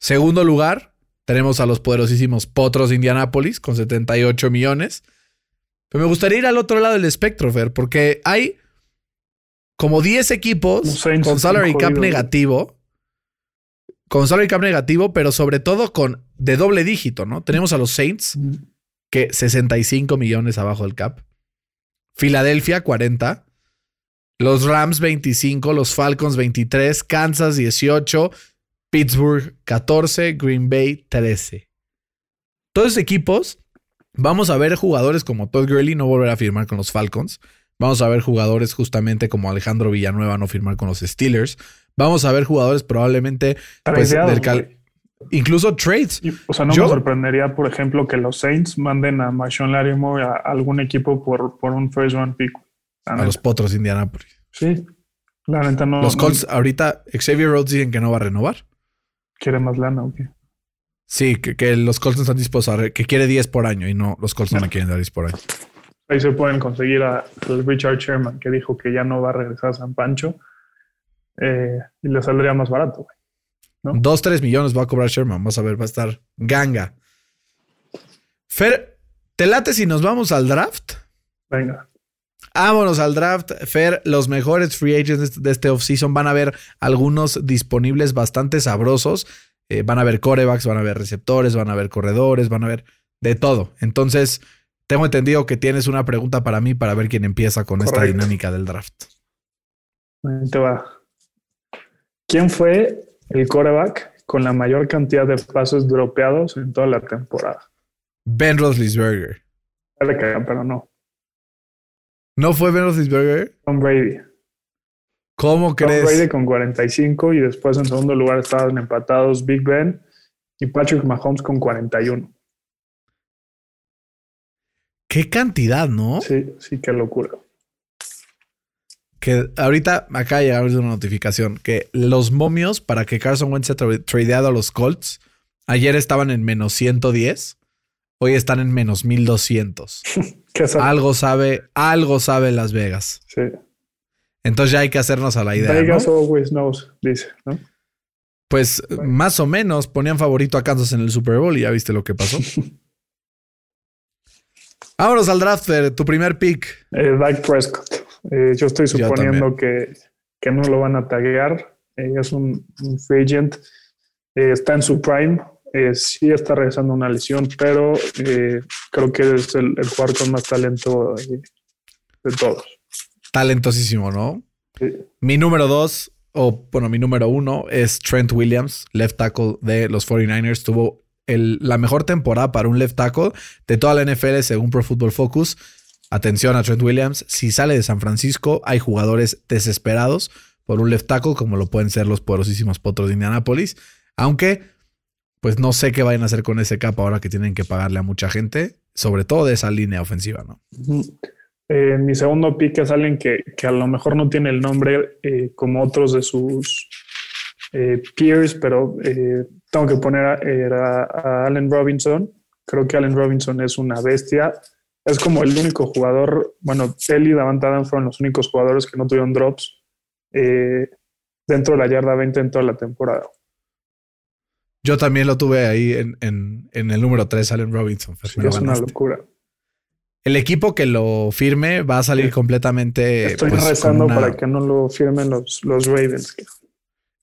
Segundo lugar, tenemos a los poderosísimos Potros de Indianápolis con 78 millones. Pero me gustaría ir al otro lado del espectro, Fer, porque hay como 10 equipos con salary cap negativo. Con salary cap negativo, pero sobre todo con de doble dígito, ¿no? Tenemos a los Saints, que 65 millones abajo del cap. Filadelfia, 40. Los Rams, 25. Los Falcons, 23. Kansas, 18. Pittsburgh, 14. Green Bay, 13. Todos equipos Vamos a ver jugadores como Todd Gurley no volver a firmar con los Falcons. Vamos a ver jugadores justamente como Alejandro Villanueva no firmar con los Steelers. Vamos a ver jugadores probablemente pues, del incluso trades. o sea, no me sorprendería, por ejemplo, que los Saints manden a Marshawn Lattimore a algún equipo por, por un first round pick. A los Potros de Indianapolis. Sí. La neta no. Los Colts ahorita, Xavier Rhodes dicen que no va a renovar. ¿Quiere más lana o qué? Sí, que, los Colts no están dispuestos a... que quiere 10 por año y no, los Colts no le quieren dar 10 por año. Ahí se pueden conseguir a, Richard Sherman que dijo que ya no va a regresar a San Pancho eh, y le saldría más barato. ¿no? Dos, tres millones va a cobrar Sherman. Vamos a ver, va a estar ganga. Fer, ¿te late si nos vamos al draft? Venga. Vámonos al draft. Fer, los mejores free agents de este offseason van a haber algunos disponibles bastante sabrosos. Eh, van a haber corebacks, van a haber receptores, van a haber corredores, van a ver de todo. Entonces, tengo entendido que tienes una pregunta para mí para ver quién empieza con esta dinámica del draft. Te va. ¿Quién fue el coreback con la mayor cantidad de pasos dropeados en toda la temporada? Ben Roethlisberger. Pero no. ¿No fue Ben Roethlisberger? Tom Brady. ¿Cómo crees? Brady con 45 y después en segundo lugar estaban empatados Big Ben y Patrick Mahomes con 41. Qué cantidad, ¿no? Sí, sí, qué locura. Que ahorita acá llega una notificación que los momios para que Carson Wentz se tradeado a los Colts ayer estaban en menos 110, hoy están en menos 1200. [LAUGHS] algo sabe, algo sabe Las Vegas. Sí. Entonces ya hay que hacernos a la idea. Vegas always knows, dice, ¿no? Pues más o menos ponían favorito a Kansas en el Super Bowl y ya viste lo que pasó. [LAUGHS] Vámonos al draft, tu primer pick. Eh, Dak Prescott. Eh, yo estoy suponiendo que, que, no lo van a taguear. Eh, es un, free agent. Eh, está en su prime. sí está regresando una lesión, pero creo que es el, el jugador con más talento de todos. Talentosísimo, ¿no? Sí. Mi número dos, o bueno, mi número uno es Trent Williams, left tackle de los 49ers. Tuvo el, la mejor temporada para un left tackle de toda la NFL según Pro Football Focus. Atención a Trent Williams. Si sale de San Francisco, hay jugadores desesperados por un left tackle, como lo pueden ser los poderosísimos potros de Indianapolis. Aunque, pues no sé qué vayan a hacer con ese cap ahora que tienen que pagarle a mucha gente, sobre todo de esa línea ofensiva, ¿no? Eh, mi segundo pick es alguien que, a lo mejor no tiene el nombre eh, como otros de sus eh, peers, pero tengo que poner a, a, Allen Robinson. Creo que Allen Robinson es una bestia es como el único jugador, bueno, él y Davant Adams fueron los únicos jugadores que no tuvieron drops dentro de la yarda 20 en toda la temporada. Yo también lo tuve ahí en, el número 3, Allen Robinson. es una locura. El equipo que lo firme va a salir completamente. Estoy pues, rezando para que no lo firmen los, los Ravens.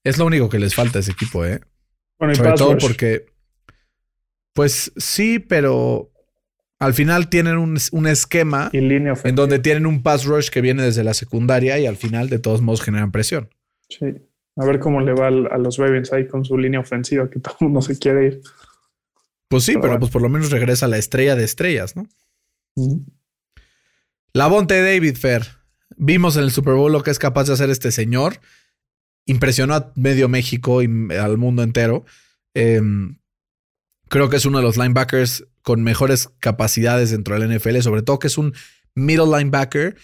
Es lo único que les falta a ese equipo, ¿eh? Bueno, Sobre todo porque. Pues sí, pero al final tienen un, esquema en donde tienen un pass rush que viene desde la secundaria y al final de todos modos generan presión. Sí. A ver cómo le va a los Ravens ahí con su línea ofensiva, que todo el mundo se quiere ir. Pues sí, pero, pues por lo menos regresa la estrella de estrellas, ¿no? La Bonte David Fair. Vimos en el Super Bowl lo que es capaz de hacer este señor. Impresionó a medio México y al mundo entero. Em, creo que es uno de los linebackers con mejores capacidades dentro del NFL, sobre todo que es un middle linebacker.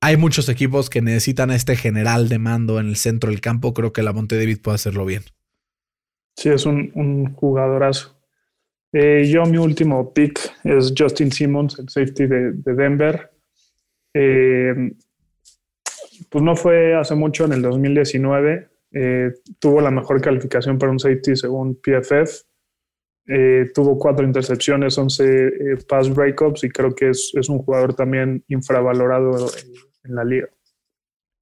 Hay muchos equipos que necesitan a este general de mando en el centro del campo. Creo que la Monte David puede hacerlo bien. Sí, es un, jugadorazo. Eh, yo, mi último pick es Justin Simmons, el safety de, Denver. Eh, pues no fue hace mucho, en el 2019. Eh, tuvo la mejor calificación para un safety según PFF. Eh, tuvo cuatro intercepciones, 11 eh, pass breakups y creo que es, un jugador también infravalorado en, la liga.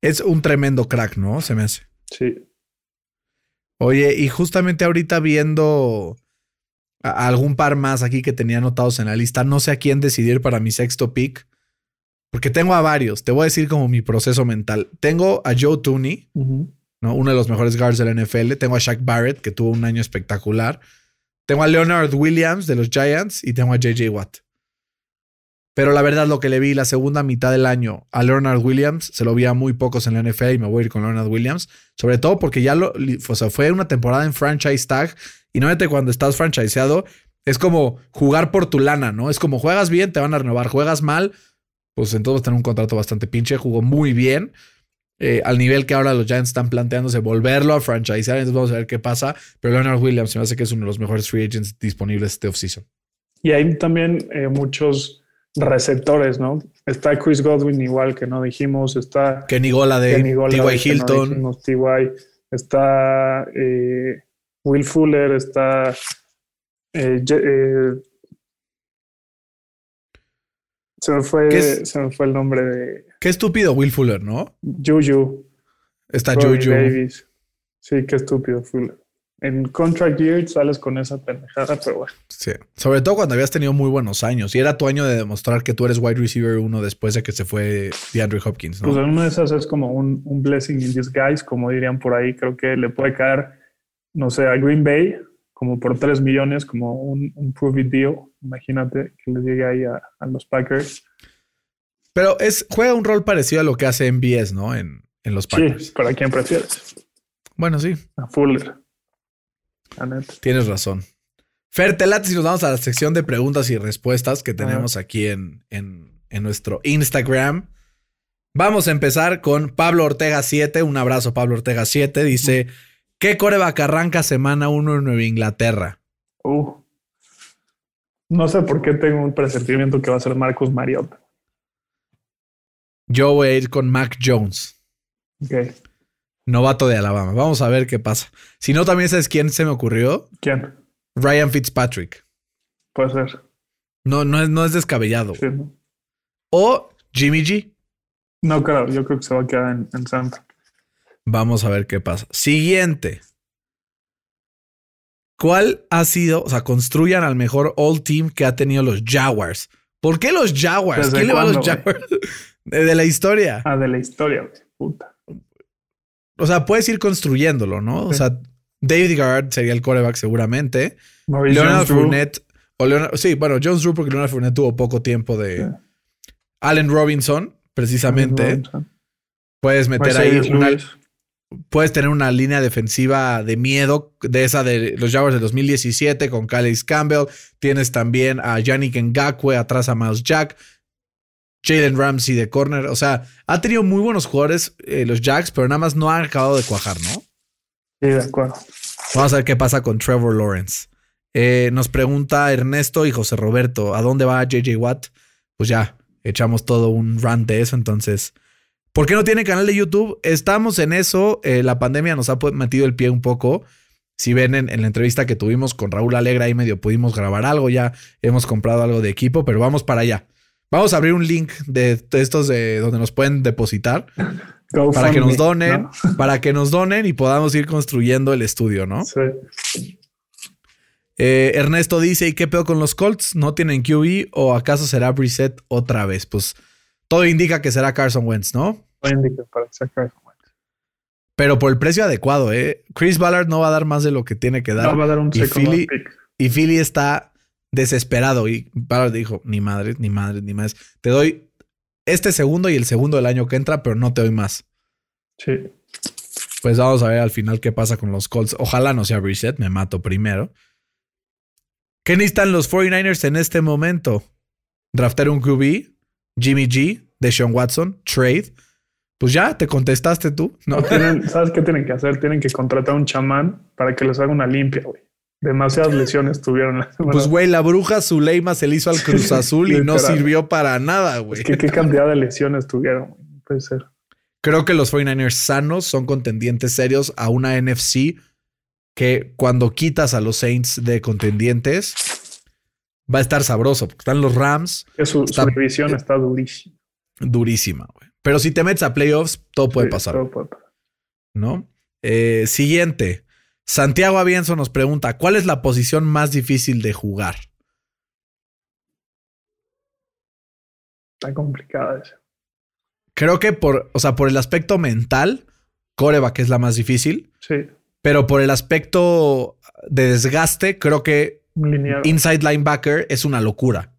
Es un tremendo crack, ¿no? Se me hace. Sí. Oye, y justamente ahorita viendo algún par más aquí que tenía anotados en la lista, no sé a quién decidir para mi sexto pick, porque tengo a varios. Te voy a decir como mi proceso mental. Tengo a Joe Tooney, ¿no? uno de los mejores guards de la NFL. Tengo a Shaq Barrett, que tuvo un año espectacular. Tengo a Leonard Williams de los Giants y tengo a JJ Watt. Pero la verdad, lo que le vi la segunda mitad del año a Leonard Williams, se lo vi a muy pocos en la NFL y me voy a ir con Leonard Williams. Sobre todo porque ya lo, fue una temporada en franchise tag. Y normalmente cuando estás franchiseado, es como jugar por tu lana, ¿no? Es como juegas bien, te van a renovar. Juegas mal, pues entonces tener un contrato bastante pinche. Jugó muy bien. Eh, al nivel que ahora los Giants están planteándose volverlo a franchisear. Entonces vamos a ver qué pasa. Pero Leonard Williams me hace que es uno de los mejores free agents disponibles este offseason. Y hay también eh, muchos receptores, ¿no? Está Chris Godwin igual que no dijimos, está Kenny Gola de T.Y. Hilton. está eh, Will Fuller, está se me fue, se me fue el nombre de. Qué estúpido Will Fuller, ¿no? Juju. Está Juju. Davis. Sí, qué estúpido Fuller. En Contract Year sales con esa pendejada, pero bueno. Sí. Sobre todo cuando habías tenido muy buenos años. Y era tu año de demostrar que tú eres wide receiver uno después de que se fue DeAndre Hopkins, ¿no? Pues una de esas es como un, un blessing in disguise, como dirían por ahí. Creo que le puede caer, no sé, a Green Bay como por 3 millones, como un, un prove deal. Imagínate que le llegue ahí a, los Packers. Pero es, juega un rol parecido a lo que hace MBS, ¿no? En, en los Packers. Sí, ¿para quién prefieres? Bueno, sí. A Fuller. Tienes razón. Fer, te late si nos vamos a la sección de preguntas y respuestas que tenemos aquí en, en, en, nuestro Instagram. Vamos a empezar con Pablo Ortega 7. Un abrazo, Pablo Ortega 7. Dice. ¿Qué coreback arranca semana 1 en Nueva Inglaterra? Uh. No sé por qué tengo un presentimiento que va a ser Marcus Mariota. Yo voy a ir con Mac Jones. Ok. Novato de Alabama. Vamos a ver qué pasa. Si no, también sabes quién se me ocurrió. ¿Quién? Ryan Fitzpatrick. Puede ser. No, no es, no es descabellado. Sí, ¿no? O Jimmy G. No, claro, yo creo que se va a quedar en, en Santa. Vamos a ver qué pasa. Siguiente. ¿Cuál ha sido? O sea, construyan al mejor all team que ha tenido los Jaguars. ¿Por qué los Jaguars? ¿Desde ¿Quién le va a los Jaguars? De, [LAUGHS] de la historia. Ah, de la historia, güey. Puta. O sea, puedes ir construyéndolo, ¿no? O Sí. sea, David Guard sería el coreback seguramente. Maurice Leonard. Fournette. O Leonard- sí, bueno, Jones Drew porque Leonard Fournette tuvo poco tiempo de. Sí. Allen Robinson, precisamente. Robinson. Puedes meter ahí Mercedes una, Lewis. puedes tener una línea defensiva de miedo de esa de los Jaguars de 2017 con Calais Campbell. Tienes también a Yannick Ngakwe, atrás a Miles Jack, Jalen Ramsey de corner. O sea, ha tenido muy buenos jugadores eh, los Jacks, pero nada más no han acabado de cuajar, ¿no? Sí, de acuerdo. Vamos a ver qué pasa con Trevor Lawrence. Eh, nos pregunta Ernesto y José Roberto, ¿a dónde va JJ Watt? Pues ya, echamos todo un rant de eso, entonces... ¿Por qué no tiene canal de YouTube? Estamos en eso. eh, la pandemia nos ha metido el pie un poco. Si ven en, en la entrevista que tuvimos con Raúl Alegra, ahí medio pudimos grabar algo. Ya hemos comprado algo de equipo, pero vamos para allá. Vamos a abrir un link de, estos de donde nos pueden depositar para que nos donen, ¿no? [LAUGHS] para que nos donen y podamos ir construyendo el estudio, ¿no? Sí. Eh, Ernesto dice, ¿y qué pedo con los Colts? ¿No tienen QB o acaso será Brissett otra vez? Pues todo indica que será Carson Wentz, ¿no? No indica para que sea Carson Wentz. Pero por el precio adecuado, ¿eh? Chris Ballard no va a dar más de lo que tiene que dar. No va a dar un y Philly- pick. Y Philly está desesperado. Y Ballard dijo, ni madre, ni madre, ni más. Te doy este segundo y el segundo del año que entra, pero no te doy más. Sí. Pues vamos a ver al final qué pasa con los Colts. Ojalá no sea Brissett, me mato primero. ¿Qué necesitan los 49ers en este momento? Draftar un QB, Jimmy G, Deshaun Watson, trade. Pues ya, te contestaste tú, ¿no? No tienen, ¿Sabes qué tienen que hacer? Tienen que contratar a un chamán para que les haga una limpia, güey. Demasiadas lesiones tuvieron la semana. Pues güey, la bruja Zuleima se le hizo al [LAUGHS] Cruz Azul y no sirvió para nada, güey. Es que qué cantidad de lesiones tuvieron. No Puede ser. Creo que los 49ers sanos son contendientes serios a una NFC que cuando quitas a los Saints de contendientes va a estar sabroso. Porque están los Rams, su, Está- su división está durísima. durísima, güey. Pero si te metes a playoffs, todo puede Sí, pasar, todo puede pasar. ¿no? Eh, siguiente. Santiago Avienzo nos pregunta, ¿cuál es la posición más difícil de jugar? Está complicada esa. Creo que por, o sea, por el aspecto mental, coreback es la más difícil, Sí. pero por el aspecto de desgaste, creo que lineal. inside linebacker es una locura.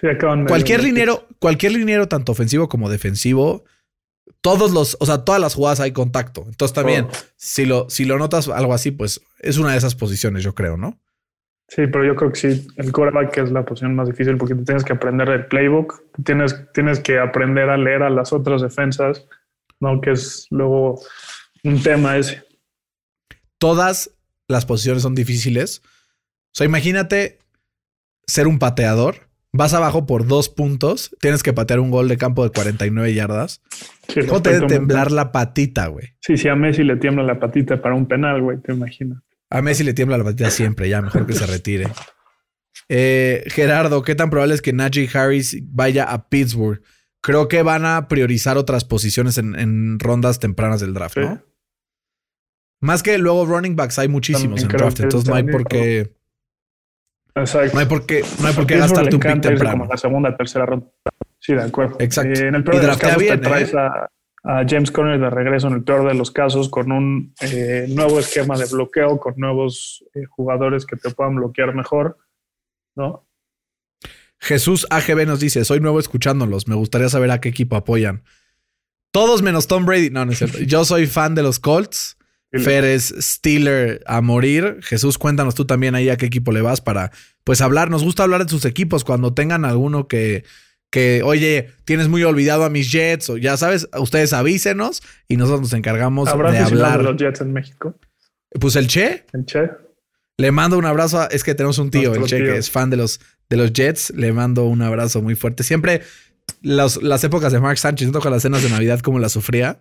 Sí, Cualquier liniero, cualquier liniero, tanto ofensivo como defensivo, todos los, o sea, todas las jugadas hay contacto. Entonces también, si lo, si lo notas algo así, pues es una de esas posiciones, yo creo, ¿no? Sí, pero yo creo que sí, el quarterback es la posición más difícil porque te tienes que aprender el playbook, tienes, tienes que aprender a leer a las otras defensas, ¿no? Que es luego un tema ese. Todas las posiciones son difíciles. O sea, imagínate ser un pateador, vas abajo por dos puntos, tienes que patear un gol de campo de 49 yardas. Sí, ¿Cómo te debe temblar mental. la patita, güey? Sí, si a Messi le tiembla la patita para un penal, güey, te imaginas. A Messi le tiembla la patita siempre, ya mejor que se retire. Eh, Gerardo, ¿qué tan probable es que Najee Harris vaya a Pittsburgh? Creo que van a priorizar otras posiciones en, en rondas tempranas del draft, Sí. ¿no? Más que luego running backs hay muchísimos También en draft, entonces no hay por qué, Exacto. no hay por qué, no hay por qué le un pick temprano. Como la segunda, tercera ronda. Sí, de acuerdo. Exacto. Eh, en el Y peor de los casos bien, te traes ¿eh? a, a James Conner de regreso en el peor de los casos con un eh, nuevo esquema de bloqueo, con nuevos jugadores que te puedan bloquear mejor, ¿no? Jesús AGB nos dice, soy nuevo escuchándolos, me gustaría saber a qué equipo apoyan. Todos menos Tom Brady. No, no es cierto. Yo soy fan de los Colts. Y- Fer es Steeler a morir. Jesús, cuéntanos tú también ahí a qué equipo le vas para pues hablar. Nos gusta hablar de sus equipos cuando tengan alguno que, que oye, tienes muy olvidado a mis Jets o ya sabes, ustedes avísenos y nosotros nos encargamos ¿Habrá de hablar. de los Jets en México? Pues el Che El Che. Le mando un abrazo. es que tenemos un tío, el Che, que es fan de los, de los Jets. Le mando un abrazo muy fuerte. Siempre las épocas de Mark Sánchez, no con las cenas de Navidad como la sufría.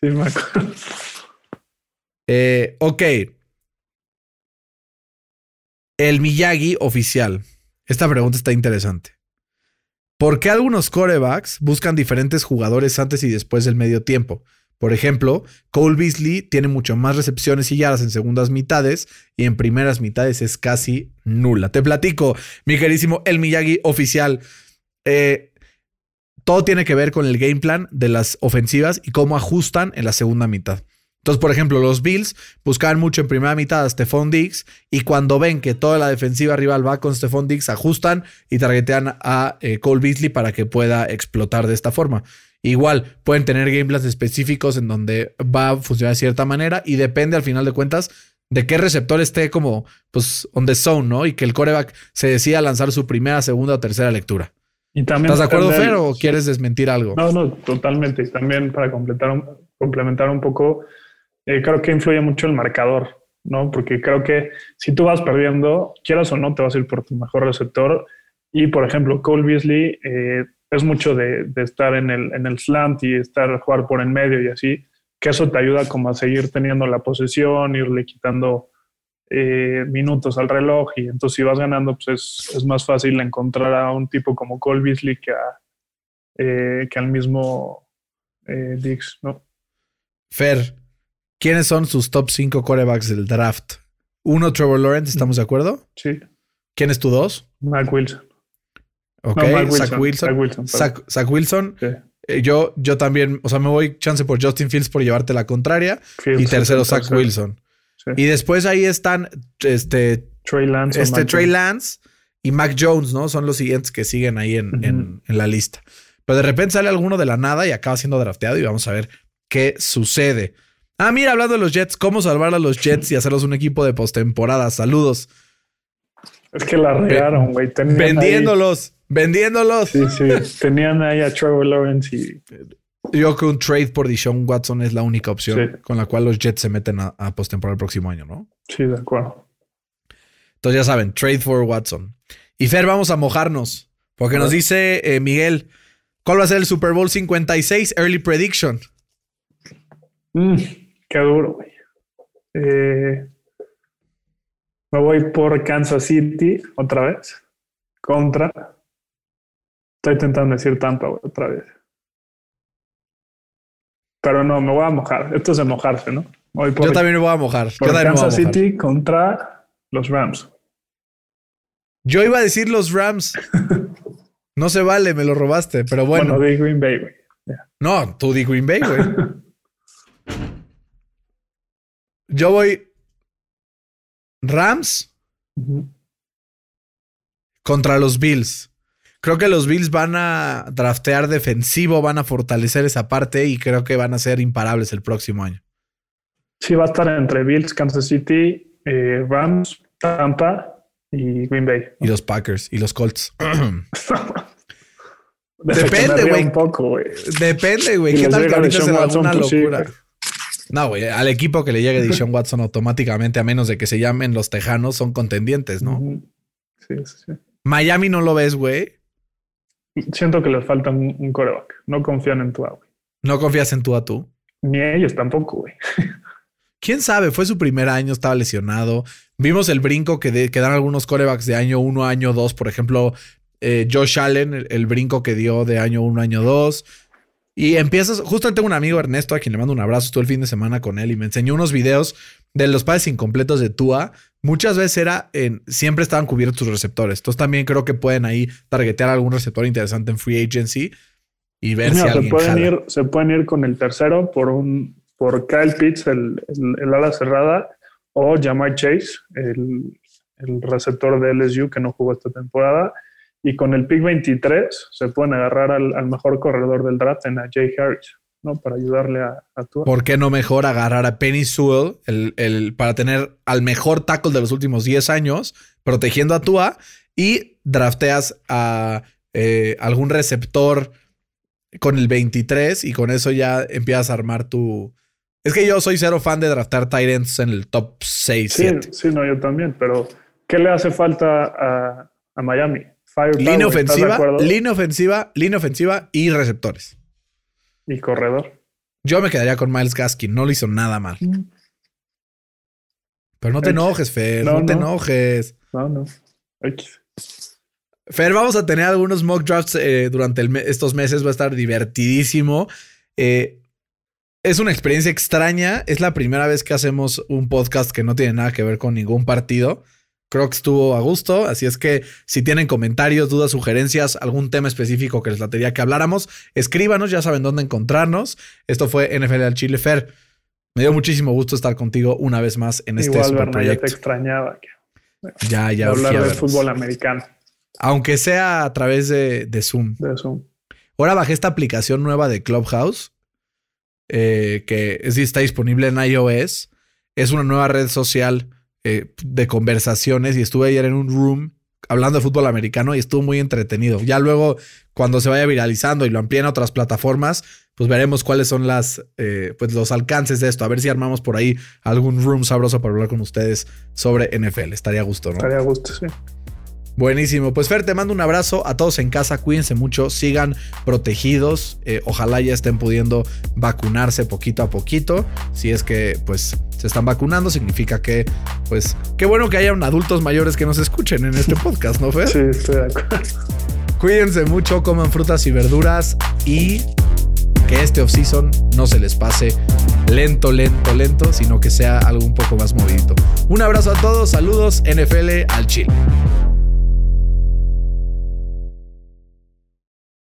Sí, me acuerdo. Eh, ok. El Miyagi oficial. Esta pregunta está interesante. ¿Por qué algunos corebacks buscan diferentes jugadores antes y después del medio tiempo? Por ejemplo, Cole Beasley tiene mucho más recepciones y yardas en segundas mitades y en primeras mitades es casi nula. Te platico, mi querísimo El Miyagi oficial. Eh, todo tiene que ver con el game plan de las ofensivas y cómo ajustan en la segunda mitad. Entonces, por ejemplo, los Bills buscaban mucho en primera mitad a Stephon Diggs y cuando ven que toda la defensiva rival va con Stephon Diggs, ajustan y targetean a eh, Cole Beasley para que pueda explotar de esta forma. Igual, pueden tener gameplays específicos en donde va a funcionar de cierta manera y depende al final de cuentas de qué receptor esté como pues on the zone, ¿no? Y que el coreback se decida lanzar su primera, segunda o tercera lectura. Y también ¿Estás de acuerdo, Fer, o quieres desmentir algo? No, no, totalmente. Y también para completar un, complementar un poco, eh, creo que influye mucho el marcador, ¿no? Porque creo que si tú vas perdiendo, quieras o no, te vas a ir por tu mejor receptor. Y, por ejemplo, Cole Beasley eh, es mucho de, estar en el, en el slant y estar jugar por en medio y así, que eso te ayuda como a seguir teniendo la posesión, irle quitando eh, minutos al reloj y entonces si vas ganando, pues es, más fácil encontrar a un tipo como Cole Beasley que, eh, que al mismo eh, Dix, ¿no? Fer, ¿quiénes son sus top 5 corebacks del draft? Uno, Trevor Lawrence, ¿estamos de acuerdo? Sí. ¿Quién es tu dos? Mike Wilson. Ok, Zach Wilson. Zach Wilson. Eh, yo, yo también, o sea, me voy chance por Justin Fields por llevarte la contraria. y tercero, Zach Wilson. Y después ahí están este Trey Lance, este Trey Lance y Mac Jones, ¿no? Son los siguientes que siguen ahí en, en, la lista. Pero de repente sale alguno de la nada y acaba siendo drafteado y vamos a ver qué sucede. Ah, mira, hablando de los Jets, ¿cómo salvar a los Jets y hacerlos un equipo de postemporada? Saludos. Es que la regaron, güey. Vendiéndolos. Vendiéndolos. Sí, sí. Tenían ahí a Trevor Lawrence y. Yo creo que un trade por Dishon Watson es la única opción con la cual los Jets se meten a, a postemporada el próximo año, ¿no? Sí, de acuerdo. Entonces ya saben, trade for Watson. Y Fer, vamos a mojarnos. Porque nos dice eh, Miguel, ¿cuál va a ser el Super Bowl 56 Early Prediction? Mm, qué duro, güey. Eh, me voy por Kansas City otra vez. Contra. Estoy intentando decir Tampa otra vez. Pero no, me voy a mojar. Esto es de mojarse, ¿no? Yo también me voy a mojar. Por Kansas City contra los Rams. Yo iba a decir los Rams. [LAUGHS] no se vale, me lo robaste, pero bueno. Bueno, di Green Bay, güey. No, tú di Green Bay, güey. [LAUGHS] Yo voy Rams contra los Bills. Creo que los Bills van a draftear defensivo, van a fortalecer esa parte y creo que van a ser imparables el próximo año. Sí, va a estar entre Bills, Kansas City, eh, Rams, Tampa y Green Bay. Y los Packers y los Colts. [LAUGHS] Depende, güey. Depende, güey. ¿Qué tal que ahorita será una pues locura? No, güey, al equipo que le llegue Dishon Watson automáticamente, a menos de que se llamen los Tejanos, son contendientes, ¿no? Sí, sí. Miami no lo ves, güey. Siento que les falta un, coreback. No confían en tu güey. ¿No confías en a tú? Ni ellos tampoco, güey. [LAUGHS] ¿Quién sabe? Fue su primer año, estaba lesionado. Vimos el brinco que, dan algunos corebacks de año 1 a año 2. Por ejemplo, eh, Josh Allen, el, el, brinco que dio de año 1 a año 2. Y empiezas, justo tengo un amigo Ernesto a quien le mando un abrazo, estuve el fin de semana con él y me enseñó unos videos de los padres incompletos de Tua. Muchas veces era en, siempre estaban cubiertos tus receptores. Entonces también creo que pueden ahí targetear algún receptor interesante en free agency y ver si alguien se pueden ir Se pueden ir con el tercero por un por Kyle Pitts, el, el, ala cerrada, o Jamar Chase, el, el receptor de LSU que no jugó esta temporada y con el pick 23 se pueden agarrar al, mejor corredor del draft en a Jay Harris, ¿no? Para ayudarle a, a Tua. ¿Por qué no mejor agarrar a Penny Sewell el, el, para tener al mejor tackle de los últimos 10 años, protegiendo a Tua y drafteas a eh, algún receptor con el 23 y con eso ya empiezas a armar tu, Es que yo soy cero fan de draftar Titans en el top 6, sí, Sí, no, yo también, pero ¿qué le hace falta a, a Miami? Línea ofensiva, línea ofensiva, línea ofensiva y receptores. Y corredor. Yo me quedaría con Miles Gaskin, no le hizo nada mal. Mm. Pero no te enojes, Fer, no, te enojes. No, no. Fer, vamos a tener algunos mock drafts eh, durante estos meses, va a estar divertidísimo. Eh, es una experiencia extraña, es la primera vez que hacemos un podcast que no tiene nada que ver con ningún partido. Creo que estuvo a gusto, así es que si tienen comentarios, dudas, sugerencias, algún tema específico que les latería que habláramos, escríbanos, ya saben dónde encontrarnos. Esto fue NFL al Chile Fer. Me dio muchísimo gusto estar contigo una vez más en este super proyecto. Ya te extrañaba. Ya, ya. Hablar de fútbol americano. Aunque sea a través de, Zoom. De Zoom. Ahora bajé esta aplicación nueva de Clubhouse, eh, que está disponible en iOS. Es una nueva red social eh, de conversaciones y estuve ayer en un room hablando de fútbol americano y estuvo muy entretenido. Ya luego, cuando se vaya viralizando y lo amplíen a otras plataformas, pues veremos cuáles son las, eh, pues los alcances de esto. A ver si armamos por ahí algún room sabroso para hablar con ustedes sobre NFL. Estaría a gusto, ¿no? Estaría a gusto, sí. Buenísimo. Pues Fer, te mando un abrazo a todos en casa. Cuídense mucho, sigan protegidos. Eh, ojalá ya estén pudiendo vacunarse poquito a poquito. Si es que pues se están vacunando, significa que pues qué bueno que haya adultos mayores que nos escuchen en este podcast, ¿no, Fer? [LAUGHS] Sí, estoy de acuerdo. Cuídense mucho, coman frutas y verduras y que este off-season no se les pase lento, lento, lento, sino que sea algo un poco más movidito. Un abrazo a todos, saludos NFL al Chile.